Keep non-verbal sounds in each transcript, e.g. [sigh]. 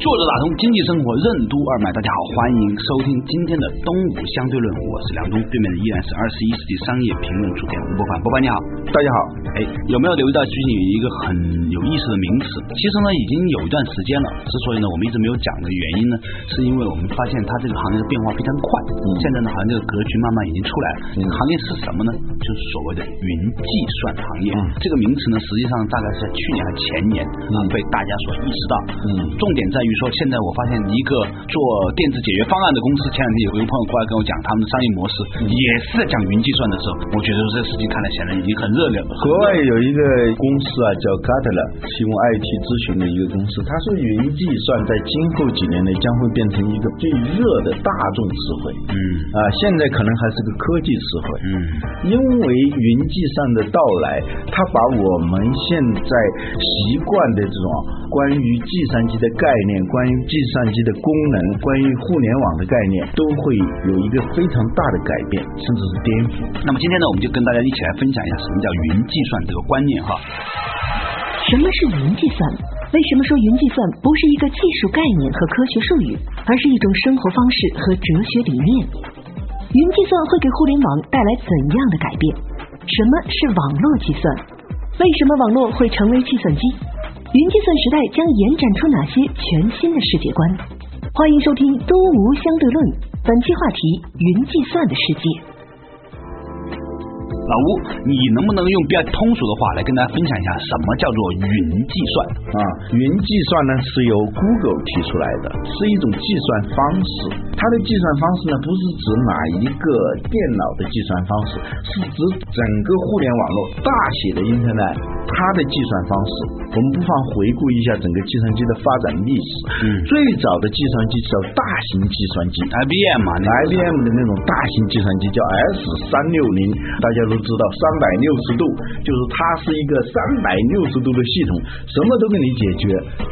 作者打通经济生活任督二脉，大家好，欢迎收听今天的东吴相对论，我是梁东，对面的依然是二十一世纪商业评论主编吴伯凡，伯凡你好，大家好，哎，有没有留意到最近有一个很有意思的名词？其实呢，已经有一段时间了，之所以呢我们一直没有讲的原因呢，是因为我们发现它这个行业的变化非常快，嗯，现在呢好像这个格局慢慢已经出来了，这个行业是什么呢？就是所谓的云计算行业，嗯，这个名词呢实际上大概是在去年还前年啊被大家所意识到，嗯，重点在于。比如说，现在我发现一个做电子解决方案的公司，前两天有一个朋友过来跟我讲他们的商业模式，也是在讲云计算的时候，我觉得这个事情看来显然已经很热了。国外有一个公司啊，叫 Gartner，提供 IT 咨询的一个公司，他说云计算在今后几年内将会变成一个最热的大众词汇。嗯啊，现在可能还是个科技词汇。嗯，因为云计算的到来，它把我们现在习惯的这种关于计算机的概念。关于计算机的功能，关于互联网的概念，都会有一个非常大的改变，甚至是颠覆。那么今天呢，我们就跟大家一起来分享一下什么叫云计算这个观念哈。什么是云计算？为什么说云计算不是一个技术概念和科学术语，而是一种生活方式和哲学理念？云计算会给互联网带来怎样的改变？什么是网络计算？为什么网络会成为计算机？云计算时代将延展出哪些全新的世界观？欢迎收听《东吴相对论》，本期话题：云计算的世界。老吴，你能不能用比较通俗的话来跟大家分享一下什么叫做云计算啊？云计算呢是由 Google 提出来的，是一种计算方式。它的计算方式呢不是指哪一个电脑的计算方式，是指整个互联网络大写的 Internet 它的计算方式。我们不妨回顾一下整个计算机的发展历史。嗯，最早的计算机叫大型计算机，IBM 嘛，IBM 的那种大型计算机叫 S 三六零，大家都。知道三百六十度，就是它是一个三百六十度的系统，什么都给你解决，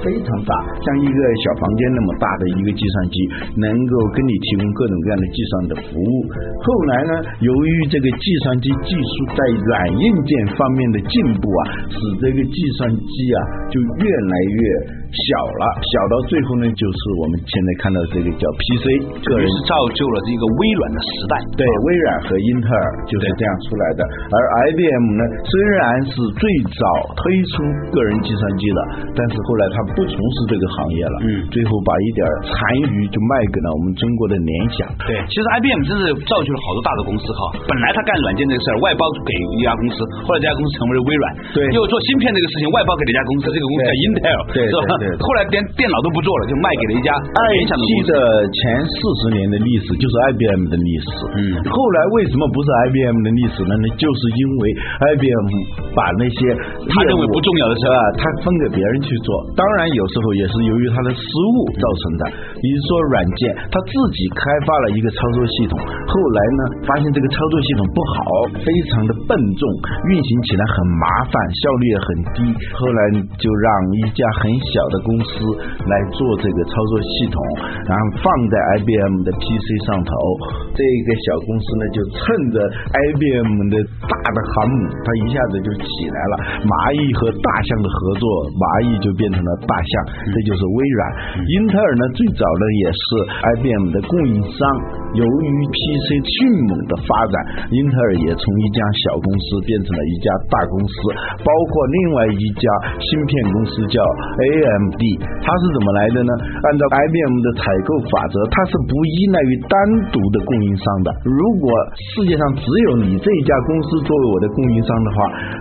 非常大，像一个小房间那么大的一个计算机，能够给你提供各种各样的计算的服务。后来呢，由于这个计算机技术在软硬件方面的进步啊，使这个计算机啊就越来越。小了，小到最后呢，就是我们现在看到这个叫 PC，这是造就了这个微软的时代。对，微软和英特尔就是这样出来的。而 IBM 呢，虽然是最早推出个人计算机的，但是后来他不从事这个行业了。嗯。最后把一点残余就卖给了我们中国的联想。对，其实 IBM 真是造就了好多大的公司哈。本来他干软件这个事儿，外包给一家公司，后来这家公司成为了微软。对。又做芯片这个事情，外包给了一家公司，这个公司叫 Intel，是吧？后来连电脑都不做了，就卖给了一家联想的公司。的前四十年的历史就是 IBM 的历史。嗯。后来为什么不是 IBM 的历史呢？那就是因为 IBM 把那些他认为不重要的事啊，他分给别人去做。当然有时候也是由于他的失误造成的。比如说软件，他自己开发了一个操作系统，后来呢发现这个操作系统不好，非常的笨重，运行起来很麻烦，效率也很低。后来就让一家很。很小的公司来做这个操作系统，然后放在 IBM 的 PC 上头。这个小公司呢，就趁着 IBM 的大的航母，它一下子就起来了。蚂蚁和大象的合作，蚂蚁就变成了大象，这就是微软。英特尔呢，最早呢也是 IBM 的供应商。由于 PC 迅猛的发展，英特尔也从一家小公司变成了一家大公司。包括另外一家芯片公司叫。AMD 它是怎么来的呢？按照 IBM 的采购法则，它是不依赖于单独的供应商的。如果世界上只有你这一家公司作为我的供应商的话，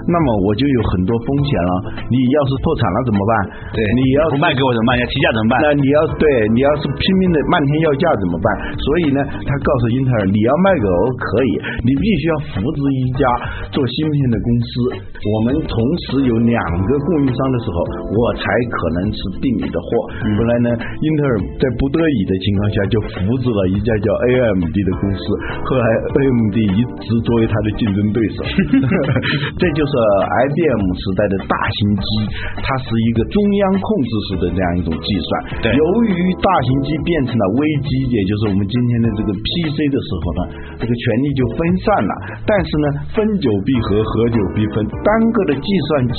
那么我就有很多风险了。你要是破产了怎么办？对，你要不卖给我怎么办？要提价怎么办？那你要对你要是拼命的漫天要价怎么办？所以呢，他告诉英特尔，你要卖给我可以，你必须要扶植一家做芯片的公司。我们同时有两个供应商的时候，我才可能是订你的货。后来呢，英特尔在不得已的情况下就扶植了一家叫 AMD 的公司，后来 AMD 一直作为他的竞争对手。[laughs] 这就是 IBM 时代的大型机，它是一个中央控制式的这样一种计算。对由于大型机变成了微机，也就是我们今天的这个 PC 的时候呢，这个权力就分散了。但是呢，分久必合，合久必分。单个的计算机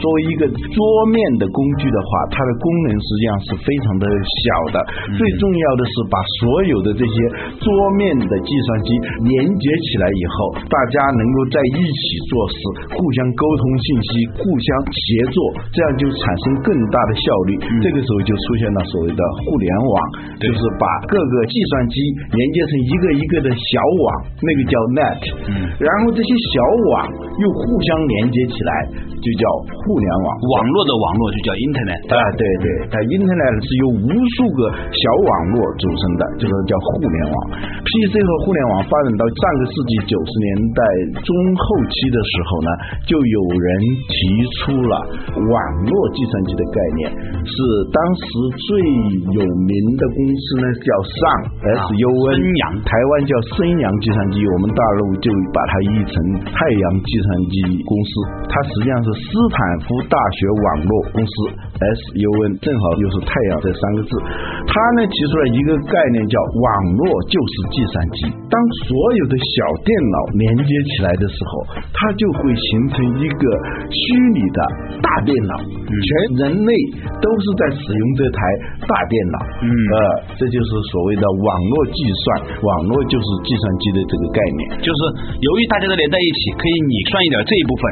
作为一个桌面的工具的话，它的功能实际上是非常的小的。最重要的是把所有的这些桌面的计算机连接起来以后，大家能够在一起做事，互相沟通信息，互相协作，这样就产生更大的效率。这个时候就出现了所谓的互联网，就是把各个计算机连接成一个一个的小网，那个叫 net。嗯然后这些小网又互相连接起来，就叫互联网。网络的网络就叫 Internet。啊，对对，它 Internet 是由无数个小网络组成的，就是叫互联网。PC 和互联网发展到上个世纪九十年代中后期的时候呢，就有人提出了网络计算机的概念，是当时最有名的公司呢叫上 S U N，升阳台湾叫升阳计算机，我们大陆就把它译成太阳计算机公司，它实际上是斯坦福大学网络公司 S U N，正好又是太阳这三个字。它呢提出了一个概念叫网络就是计算机。当所有的小电脑连接起来的时候，它就会形成一个虚拟的大电脑，全人类都是在使用这台大电脑。嗯呃，这就是所谓的网络计算，网络就是计算机的这个概念。就是由于大家都连在一起，可以你算一点这一部分，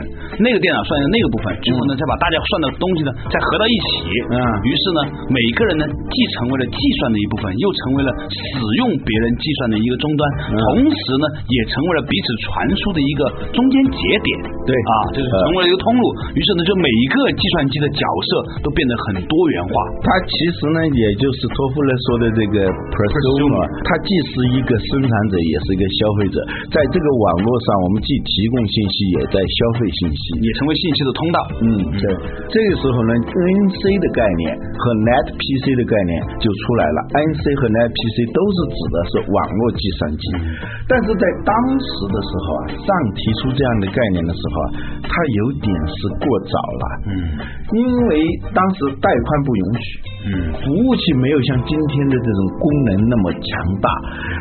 那个电脑算一点那个部分，最后呢再把大家算的东西呢再合到一起。嗯于是呢，每个人呢既成为了计算的一部分，又成为了使用别人计算的一个终端，嗯同时呢也成为了彼此传输的一个中间节点。对啊，就是成为了一个通路。于是呢，就每一个计算机的角色都变得很多元化。它其实呢，也就是托夫勒说的这个 prosumer，它既是一个生产者，也是一个消费者。在这个网络上，我们既提供信息，也在消费信息。也成为信息的通道。嗯，对。这个时候呢，NC 的概念和 Net PC 的概念就出来了。NC 和 Net PC 都是指的是网络计算机，但是在当时的时候啊，上提出这样的概念的时候啊，它有点是过早了。嗯因为当时带宽不允许，嗯。服务器没有像今天的这种功能那么强大，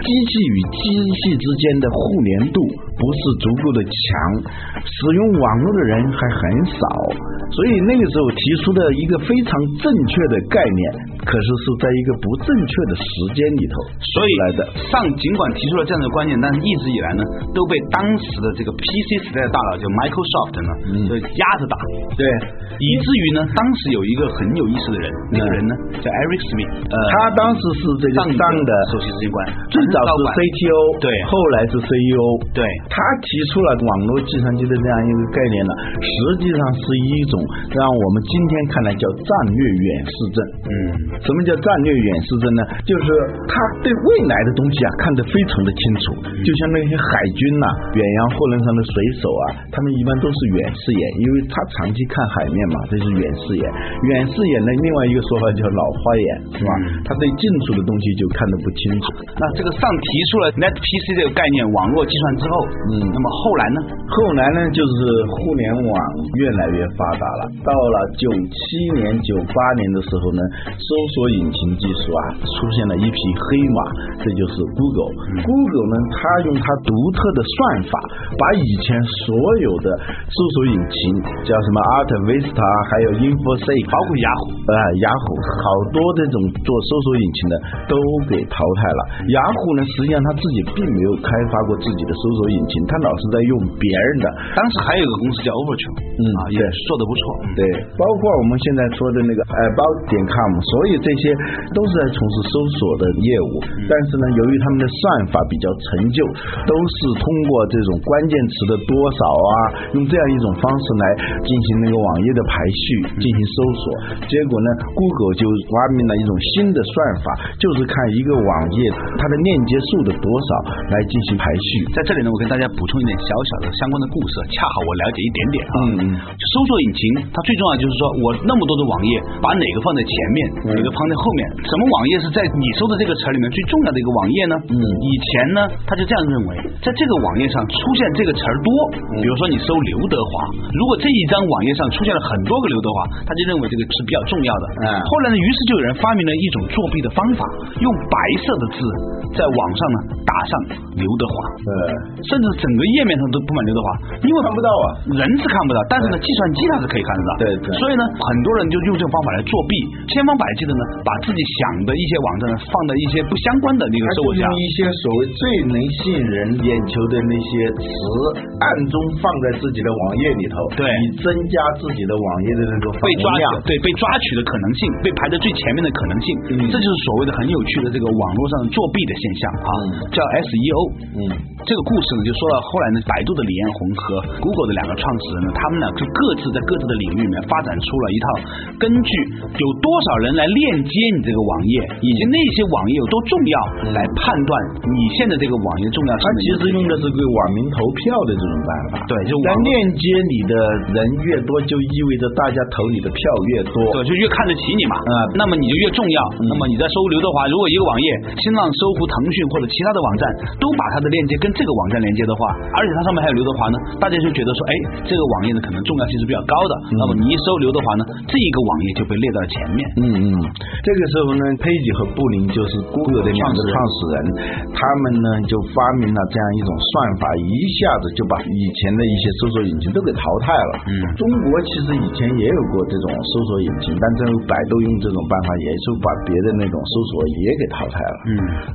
机器与机器之间的互联度不是足够的强，使用网络的人还很少，所以那个时候提出的一个非常正确的概念，可是是在一个不正确的时间里头所以来的。上尽管提出了这样的观念，但是一直以来呢，都被当时的这个 PC 时代的大佬，就 Microsoft 呢，嗯。就压着打，对，以至于呢，当时有一个很有意思的人，那个人呢叫 Eric Smith，呃，他当时是这个上的首席执行官，最早是 CTO，对。后来是 CEO，对。他提出了网络计算机的这样一个概念呢，实际上是一种让我们今天看来叫战略远视症。嗯。什么叫战略远视症呢？就是他对未来的东西啊看得非常的清楚，就像那些海军呐、远洋货轮上的水手啊，他们一般都是远视眼，因为他长期看海面嘛，这是远视眼。远视眼的另外一个说法叫老花眼，是吧？他对近处的东西就看得不清楚。那这个上提出了 Net PC 这个概念，网络计算之后，嗯那么后来呢？后来呢，就是互联网越来越发达了。到了九七年、九八年的时候呢，搜索引擎技术啊出现了一匹黑马，这就是 Google。Google 呢，它用它独特的算法，把以前所有的搜索引擎，叫什么 Alta Vista，还有 InfoSeek，包括雅虎啊，雅虎好多这种做搜索引擎的都给淘汰了。雅虎呢，实际上它自己并没有开发过自己的搜索引擎，它老是在用别人的。当时还有一个公司叫 Overture，嗯啊，也对做的不错。嗯对，包括我们现在说的那个 about 点 com，所以这些都是在从事搜索的业务。但是呢，由于他们的算法比较陈旧，都是通过这种关键词的多少啊，用这样一种方式来进行那个网页的排序，进行搜索。结果呢，Google 就就发明了一种新的算法，就是看一个网页它的链接数的多少来进行排序。在这里呢，我跟大家补充一点小小的相关的故事，恰好我了解一点点啊。嗯嗯搜索引擎它最重要就是说我那么多的网页，把哪个放在前面，哪个放在后面，什么网页是在你搜的这个词里面最重要的一个网页呢？嗯以前呢，他就这样认为，在这个网页上出现这个词儿多，比如说你搜刘德华，如果这一张网页上出现了很多个刘德华，他就认为这个是比较重要的。嗯后来呢，于是就有人发明了一种作弊的方法，用白色的字在网上呢打上刘德华，呃，甚至整个页面上都布满刘德华，因为看不到啊，人是看不到，但是呢，计算机它是可以看得到。对对所以呢，很多人就用这种方法来作弊，千方百计的呢，把自己想的一些网站呢放在一些不相关的那个它搜索下用。一些所谓最能吸引人眼球的那些词，暗中放在自己的网页里头，对以增加自己的网页的那个访被抓。对被抓取的可能性，被排在最前面的可能性，嗯这就是所谓的很有趣的这个网络上的作弊的现象啊，叫 SEO。嗯，这个故事呢，就说到后来呢，百度的李彦宏和 Google 的两个创始人呢，他们俩就各自在各自的领域里面发展出了一套根据有多少人来链接你这个网页，以及那些网页有多重要，来判断你现在这个网页重要性它的一个。其实用的是个网民投票的这种办法。对就网来链接你的人越多，就意味着大家投你的票越多。对，就越看得起你嘛，啊那么你就越重要。那么你在搜刘德华，如果一个网页，新浪、搜狐、腾讯或者其他的网站都把它的链接跟这个网站连接的话，而且它上面还有刘德华呢，大家就觉得说，哎，这个网页呢可能重要性是比较高的。那么你一搜刘德华呢，这一个网页就被列到了前面。嗯嗯，这个时候呢，佩吉和布林就是 Google 的两个创始人，他们呢就发明了这样一种算法，一下子就把以前的一些搜索引擎都给淘汰了。嗯中国其实以前也有过这种搜索引擎，但最后百度用这种办法，也就把别的那种搜索也给淘汰了。嗯，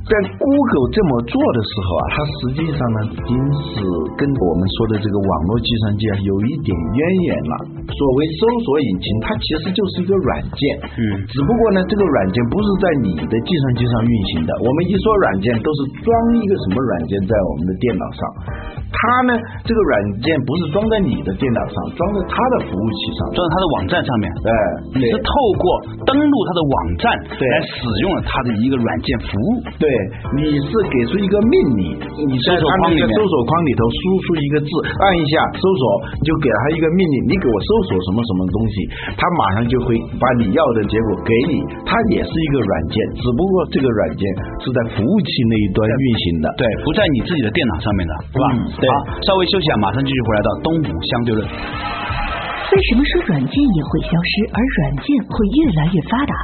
但 Google 这么做的时候啊，它实际上呢，已经是跟我们说的这个网络计算机啊有一点渊源了。所谓搜索引擎，它其实就是一个软件，嗯只不过呢，这个软件不是在你的计算机上运行的。我们一说软件，都是装一个什么软件在我们的电脑上。它呢，这个软件不是装在你的电脑上，装在它的服务器上。装在它的网站上面。哎，你是透过登录他的网站对来使用了他的一个软件服务。对，你是给出一个命令，你在搜索框里面它那个搜索框里头输出一个字，按一下搜索，你就给他一个命令，你给我搜索什么什么东西，他马上就会把你要的结果给你。它也是一个软件，只不过这个软件是在服务器那一端运行的。对，不在你自己的电脑上面的，是吧？嗯对好，稍微休息啊，马上继续回来到东吴相对论。为什么说软件也会消失，而软件会越来越发达？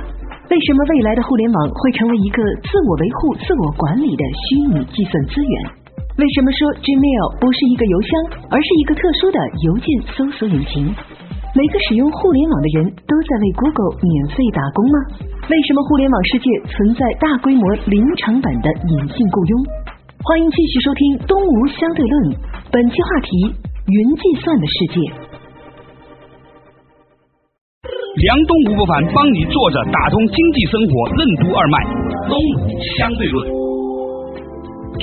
为什么未来的互联网会成为一个自我维护、自我管理的虚拟计算资源？为什么说 Gmail 不是一个邮箱，而是一个特殊的邮件搜索引擎？每个使用互联网的人都在为 Google 免费打工吗？为什么互联网世界存在大规模零成本的隐性雇佣？欢迎继续收听《东吴相对论》，本期话题：云计算的世界。梁东吴不凡帮你坐着打通经济生活任督二脉，东吴相对论。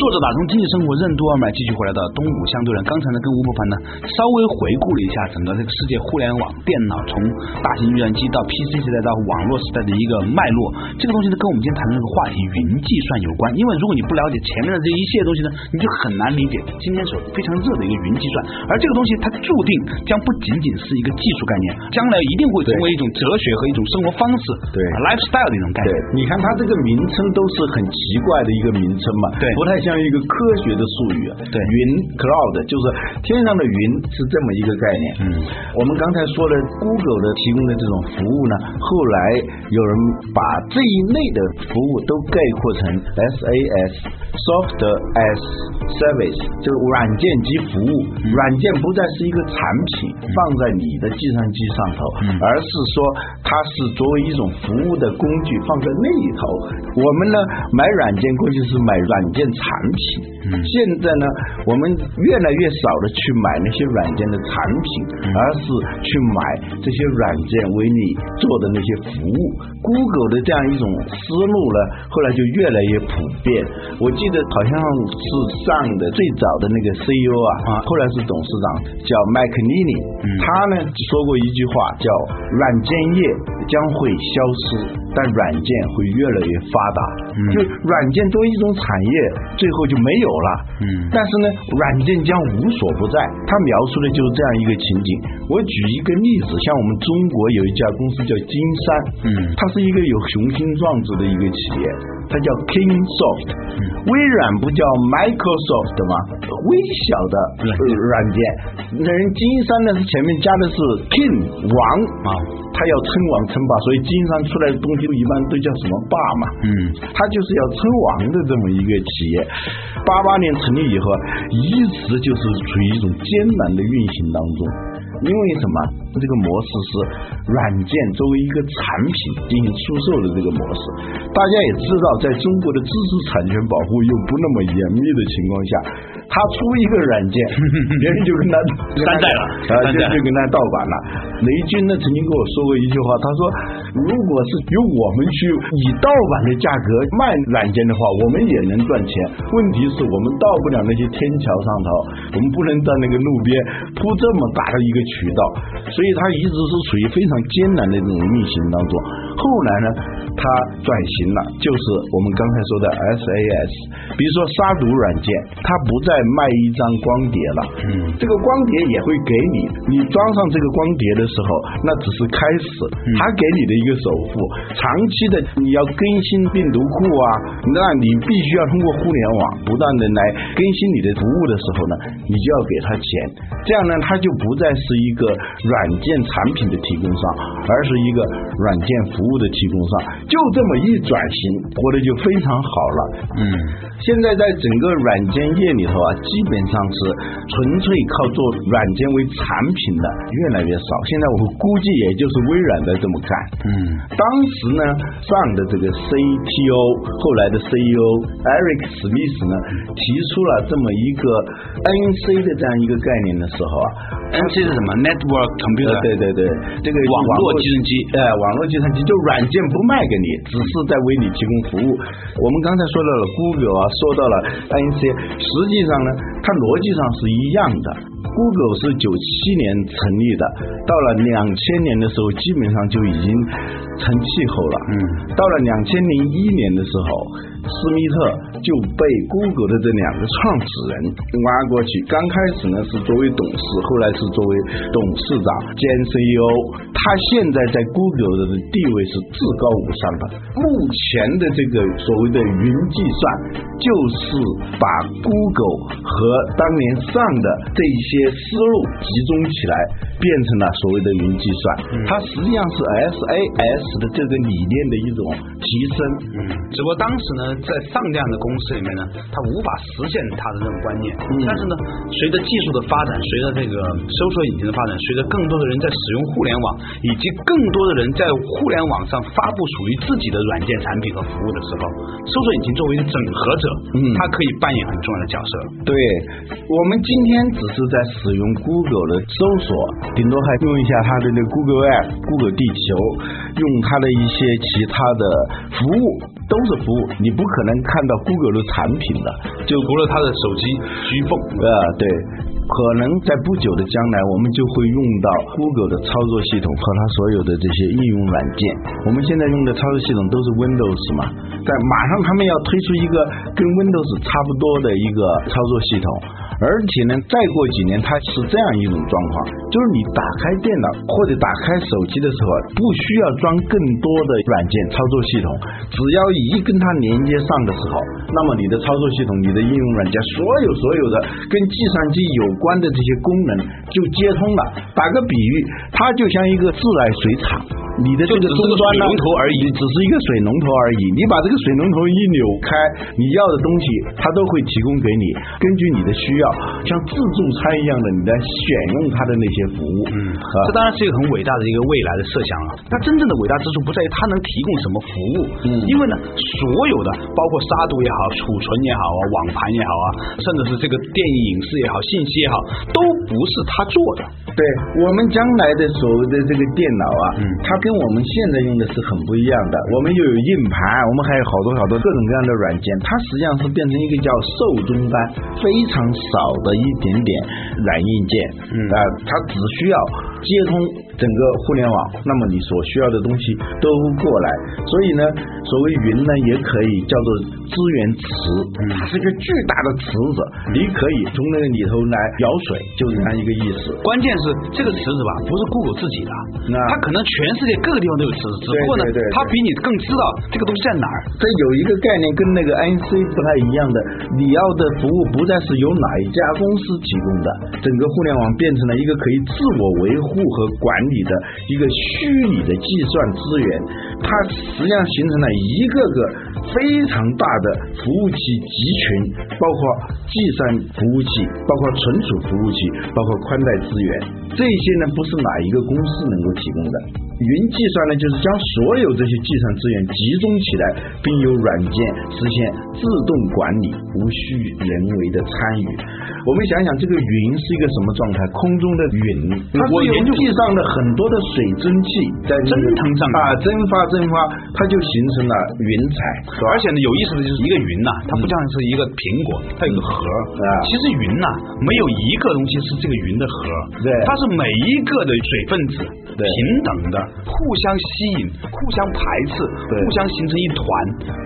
作者打通经济生活任督二脉，继续回来到东吴相对论。刚才呢，跟吴伯凡呢稍微回顾了一下整个这个世界互联网电脑从大型计算机到 PC 时代到网络时代的一个脉络。这个东西呢，跟我们今天谈的这个话题云计算有关。因为如果你不了解前面的这一系列东西呢，你就很难理解今天所非常热的一个云计算。而这个东西它注定将不仅仅是一个技术概念，将来一定会成为一种哲学和一种生活方式，对，lifestyle 的一种概念。，你看它这个名称都是很奇怪的一个名称嘛，对不太像一个科学的术语啊。对云 cloud 就是天上的云是这么一个概念。嗯，我们刚才说了，Google 的提供的这种服务呢，后来有人把这一类的服务都概括成 SAS Software as Service，就是软件及服务。软件不再是一个产品放在你的计算机上头，而是说它是作为一种服务的工具放在那里头。我们呢买软件过去是买软件产品，现在呢我们越来越少的去买那些软件的产品，而是去买这些软件为你做的那些服务。Google 的这样一种思路呢，后来就越来越普遍。我记记得好像是上的最早的那个 CEO 啊，啊，后来是董事长叫麦克尼尼，他呢说过一句话叫“软件业将会消失，但软件会越来越发达”，就软件作为一种产业，最后就没有了。嗯，但是呢，软件将无所不在。他描述的就是这样一个情景。我举一个例子，像我们中国有一家公司叫金山，嗯，它是一个有雄心壮志的一个企业，它叫 Kingsoft。微软不叫 Microsoft 吗？微小的软件，那人金山呢是前面加的是 King 王啊，他要称王称霸，所以金山出来的东西一般都叫什么霸嘛，嗯，他就是要称王的这么一个企业。八八年成立以后，一直就是处于一种艰难的运行当中，因为什么？这个模式是软件作为一个产品进行出售的这个模式，大家也知道，在中国的知识产权保护又不那么严密的情况下，他出一个软件，别人就跟他 [laughs] 山寨了，啊，就就跟他盗版了。雷军呢曾经跟我说过一句话，他说，如果是由我们去以盗版的价格卖软件的话，我们也能赚钱。问题是我们到不了那些天桥上头，我们不能在那个路边铺这么大的一个渠道。所以它一直是处于非常艰难的这种运行当中。后来呢，它转型了，就是我们刚才说的 SaaS。比如说杀毒软件，它不再卖一张光碟了，嗯，这个光碟也会给你，你装上这个光碟的时候，那只是开始，它给你的一个首付。长期的你要更新病毒库啊，那你必须要通过互联网不断的来更新你的服务的时候呢，你就要给他钱，这样呢，它就不再是一个软件产品的提供商，而是一个软件服务的提供商。就这么一转型，活得就非常好了。嗯，现在在整个软件业里头啊，基本上是纯粹靠做软件为产品的越来越少。现在我估计也就是微软在这么干。嗯，当时呢，上的这个 CTO，后来的 CEO Eric Smith 呢，提出了这么一个 NC 的这样一个概念的时候啊，NC 是什么？Network 对对对，这个网络计算机，哎，网络计算机就软件不卖给你，只是在为你提供服务。我们刚才说到了 Google 啊，说到了 NC，实际上呢，它逻辑上是一样的。Google 是九七年成立的，到了两千年的时候，基本上就已经成气候了。嗯，到了两千零一年的时候。斯密特就被 Google 的这两个创始人挖过去，刚开始呢是作为董事，后来是作为董事长兼 CEO。他现在在 Google 的地位是至高无上的。目前的这个所谓的云计算，就是把 Google 和当年上的这一些思路集中起来，变成了所谓的云计算。它实际上是 SaaS 的这个理念的一种提升。嗯，只不过当时呢。在上这样的公司里面呢，它无法实现它的这种观念。但是呢，随着技术的发展，随着这个搜索引擎的发展，随着更多的人在使用互联网，以及更多的人在互联网上发布属于自己的软件产品和服务的时候，搜索引擎作为整合者，嗯，它可以扮演很重要的角色。对，我们今天只是在使用 Google 的搜索，顶多还用一下它的那 Google App、Google 地球，用它的一些其他的服务。都是服务，你不可能看到 Google 的产品的，就除了它的手机需奉啊，对，可能在不久的将来，我们就会用到 Google 的操作系统和它所有的这些应用软件。我们现在用的操作系统都是 Windows 嘛，但马上他们要推出一个跟 Windows 差不多的一个操作系统。而且呢，再过几年，它是这样一种状况，就是你打开电脑或者打开手机的时候，不需要装更多的软件操作系统，只要一跟它连接上的时候，那么你的操作系统、你的应用软件，所有所有的跟计算机有关的这些功能就接通了。打个比喻，它就像一个自来水厂。你的这个终端呢，龙头而已，只是一个水龙头而已。你把这个水龙头一扭开，你要的东西它都会提供给你。根据你的需要，像自助餐一样的，你来选用它的那些服务。嗯，这当然是一个很伟大的一个未来的设想啊。它真正的伟大之处不在于它能提供什么服务，嗯，因为呢，所有的包括杀毒也好、储存也好啊、网盘也好啊，甚至是这个电影影视也好、信息也好，都不是他做的。对我们将来的所谓的这个电脑啊，嗯，它跟我们现在用的是很不一样的。我们又有硬盘，我们还有好多好多各种各样的软件，它实际上是变成一个叫受终端，非常少的一点点软硬件，嗯啊，它只需要接通整个互联网，那么你所需要的东西都过来。所以呢，所谓云呢，也可以叫做资源池，它是一个巨大的池子，你可以从那个里头来舀水，就是这样一个意思。关键是这个池子吧，不是 Google 自己的，那它可能全世界各个地方都有池子，只不过呢它比你更知道这个东西在哪儿。这有一个概念跟那个 INC 不太一样的，你要的服务不再是由哪一家公司提供的，整个互联网变成了一个可以自我维护和管你的一个虚拟的计算资源，它实际上形成了一个个非常大的服务器集群，包括计算服务器，包括存储服务器，包括宽带资源，这些呢不是哪一个公司能够提供的。云计算呢，就是将所有这些计算资源集中起来，并由软件实现自动管理，无需人为的参与。我们想想，这个云是一个什么状态？空中的云，它是由地上的很多的水蒸气在蒸腾上啊，蒸发蒸发，它就形成了云彩，而且呢，有意思的就是一个云呐、它不像是一个苹果，它有个核。啊。其实云呐、没有一个东西是这个云的核，对。它是每一个的水分子对。平等的，互相吸引，互相排斥，对互相形成一团。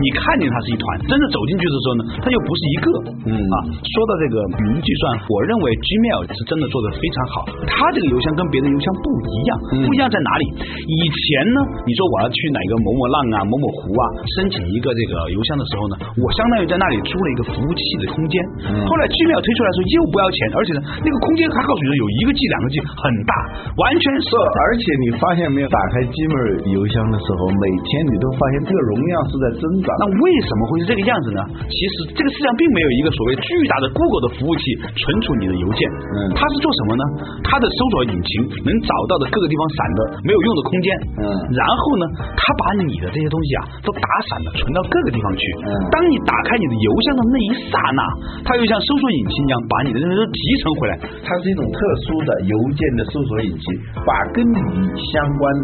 你看见它是一团，真的走进去的时候呢，它又不是一个。嗯啊，说到这个云计算，我认为 Gmail 是真的做的非常好。它这个邮箱跟别的邮箱不一样，嗯不一样在哪里？以前呢，你说我要去哪个某某浪啊、某某湖啊申请一个这个邮箱的时候呢，我相当于在那里租了一个服务器的空间。后来 Gmail 推出来的时候又不要钱，而且呢，那个空间还告诉你说有一个 G、两个 G 很大，完全是是，而且你发现没有，打开 Gmail 邮箱的时候，每天你都发现这个容量是在增长。那为什么会是这个样子呢？其实这个世界上并没有一个所谓巨大的 Google 的服务器存储你的邮件，嗯它是做什么呢？它的搜索引擎能找到的各个地方散的没有用的空间，嗯然后呢，它把你的这些东西啊都打散了，存到各个地方去。嗯当你打开你的邮箱的那一刹那，它又像搜索引擎一样把你的这些都集成回来，它是一种特殊的邮件的搜索引擎，把跟你相关的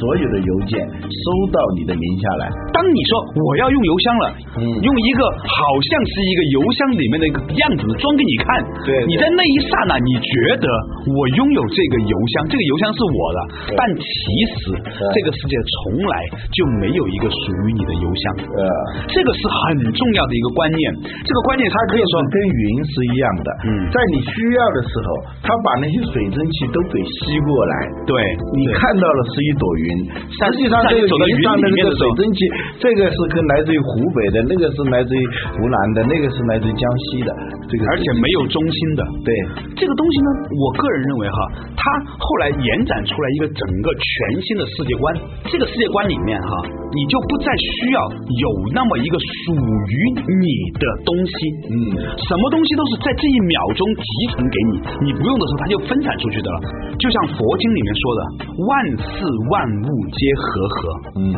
所有的邮件收到你的名下来。当你说我要用邮箱了，嗯。用一个好像是一个邮箱里面的一个样子装给你看，对对。你在那一刹那你觉得我拥有这个邮箱，这个邮箱是我的，但其实这个世界从来就没有一个属于你的邮箱，呃，这个是很重要的一个观念，这个观念它可以说跟云是一样的。嗯。在你需要的时候，它把那些水蒸气都给吸过来。对。你看到的是一朵云，实际上这个云云上面的水蒸气，这个是跟来自于湖北的，那个是来自于湖南的，那个是来自于江西的，这个而且没有中心的，对，这个东西呢，我个人认为哈，它后来延展出来一个整个全新的世界观。这个世界观里面哈，你就不再需要有那么一个属于你的东西，嗯，什么东西都是在这一秒钟集成给你，你不用的时候它就分散出去的了。就像佛经里面说的，万事自万物皆和合。嗯，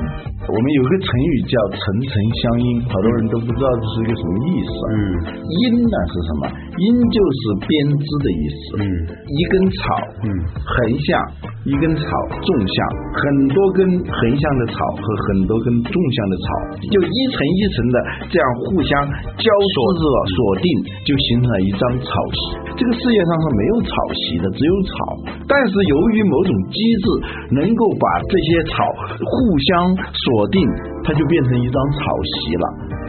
我们有个成语叫“层层相因”，好多人都不知道这是一个什么意思。嗯因呢是什么？因就是编织的意思。嗯，一根草，嗯横向一根草纵向，很多根横向的草和很多根纵向的草，就一层一层的这样互相交织着锁定，就形成了一张草席。这个世界上是没有草席的，只有草。但是由于某种机制，能够把这些草互相锁锁定，它就变成一张草席了。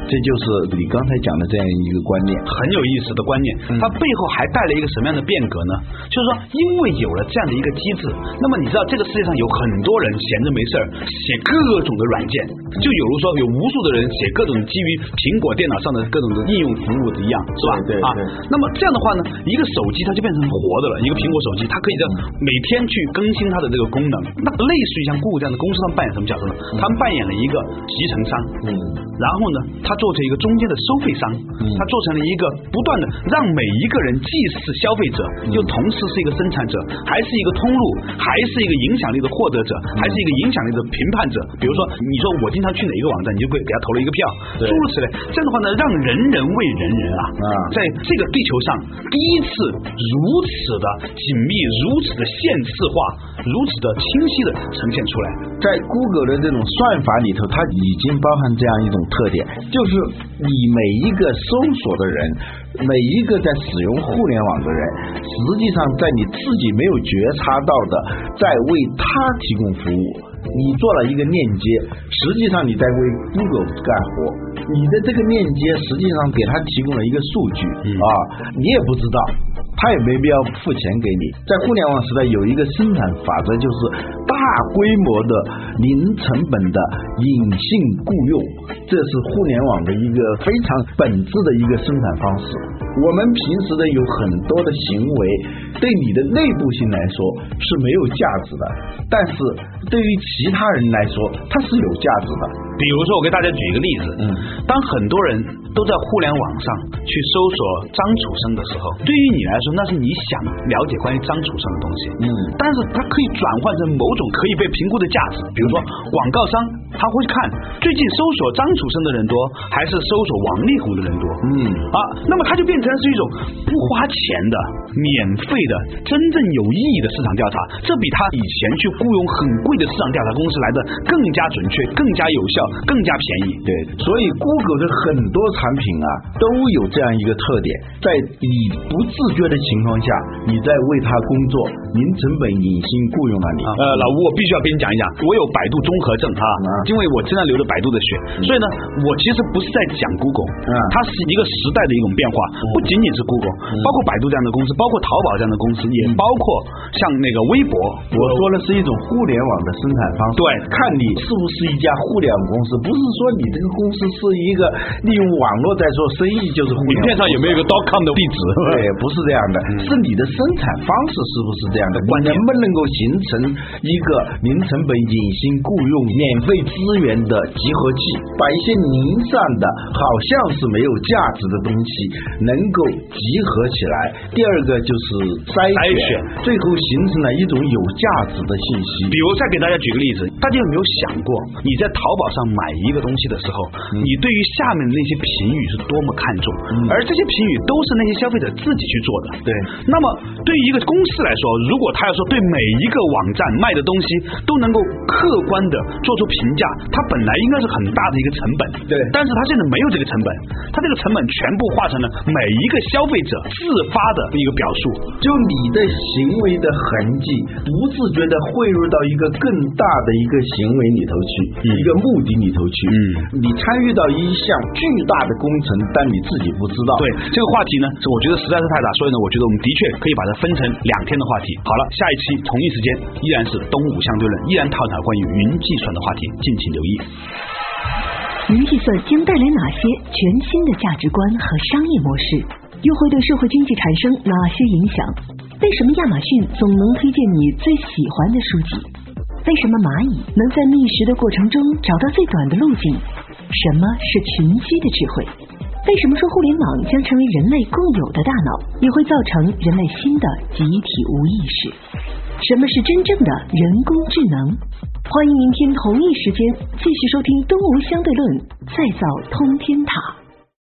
这就是你刚才讲的这样一个观念。很有意思的观念，它背后还带了一个什么样的变革呢？就是说，因为有了这样的一个机制，那么你知道这个世界上有很多人闲着没事儿写各种的软件，就有如说有无数的人写各种基于苹果电脑上的各种的应用服务的一样，是吧？啊对对对，那么这样的话呢，一个手机它就变成活的了，一个苹果手机它可以在每天去更新它的这个功能，那类似于像 Google 这样的公司，他们扮演什么角色呢？他们扮演了一个集成商，嗯然后呢，他做成一个中间的收费商，嗯他做成了一个不断的让每一个人既是消费者，又同时是一个生产者，还是一个通路，还是一个影响力的获得者，还是一个影响力的评判者。比如说，你说我经常去哪一个网站，你就给给他投了一个票，诸如此类。这样的话呢，让人人为人人啊，啊在这个地球上第一次如此的紧密、如此的现世化。如此的清晰的呈现出来。在 Google 的这种算法里头，它已经包含这样一种特点，就是你每一个搜索的人，每一个在使用互联网的人，实际上在你自己没有觉察到的，在为他提供服务。你做了一个链接，实际上你在为 Google 干活。你的这个链接实际上给他提供了一个数据啊，你也不知道，他也没必要付钱给你。在互联网时代，有一个生产法则，就是大大规模的零成本的隐性雇佣，这是互联网的一个非常本质的一个生产方式。我们平时的有很多的行为，对你的内部性来说是没有价值的，但是对于其他人来说，它是有价值的。比如说，我给大家举一个例子，嗯，当很多人都在互联网上去搜索张楚生的时候，对于你来说，那是你想了解关于张楚生的东西，嗯，但是它可以转换成某种可以被评估的价值，比如说广告商他会看最近搜索张楚生的人多，还是搜索王力宏的人多，嗯，啊，那么它就变成是一种不花钱的、免费的、真正有意义的市场调查，这比他以前去雇佣很贵的市场调查公司来的更加准确、更加有效、更加便宜。对，所以 Google 的很多产品啊都有这样一个特点，在你不自觉的情况下，你在为他工作，零成本隐形雇佣了你。呃，老吴，我必须要跟你讲一讲，我有百度综合症哈，因为我身上流着百度的血，所以呢，我其实不是在讲 Google，它是一个时代的一种变化，不仅仅是 Google，包括百度这样的公司，包括淘宝这样的公司，也包括像那个微博。我说的是一种互联网的生产方式，对，看你是不是一家互联网公司，不是说你这个公司是一个利用网络在做生意就是互联网。名片上有没有一个 .com 的地址？对，不是这样的，是你的生产方式是不是这样的？关键能不能够形成一个零成本、隐形雇佣、免费资源的集合器，把一些零散的、好像是没有价值的东西能够集合起来。第二个就是筛选，最后形成了一种有价值的信息。比如再给大家举个例子，大家有没有想过，你在淘宝上买一个东西的时候，你对于下面的那些评语是多么看重？而这些评语都是那些消费者自己去做的。对，那么对于一个公司来说，如果他要说对每一个网站卖的东西都能够客观的做出评价，它本来应该是很大的一个成本。对，但是它现在没有这个成本，它这个成本全部化成了每一个消费者自发的一个表述，就你的行为的痕迹，不自觉的汇入到一个更大的一个行为里头去，一个目的里头去。嗯，你参与到一项巨大的工程，但你自己不知道。对这个话题呢，我觉得实在是太大，所以呢，我觉得我们的确可以把它分成两天的话题。好了，下一期同一时间依然是东吴相对论，依然探讨关于云计算的话题，敬请留意。云计算将带来哪些全新的价值观和商业模式？又会对社会经济产生哪些影响？为什么亚马逊总能推荐你最喜欢的书籍？为什么蚂蚁能在觅食的过程中找到最短的路径？什么是群居的智慧？为什么说互联网将成为人类共有的大脑，也会造成人类新的集体无意识？什么是真正的人工智能？欢迎明天同一时间继续收听《东吴相对论》，再造通天塔。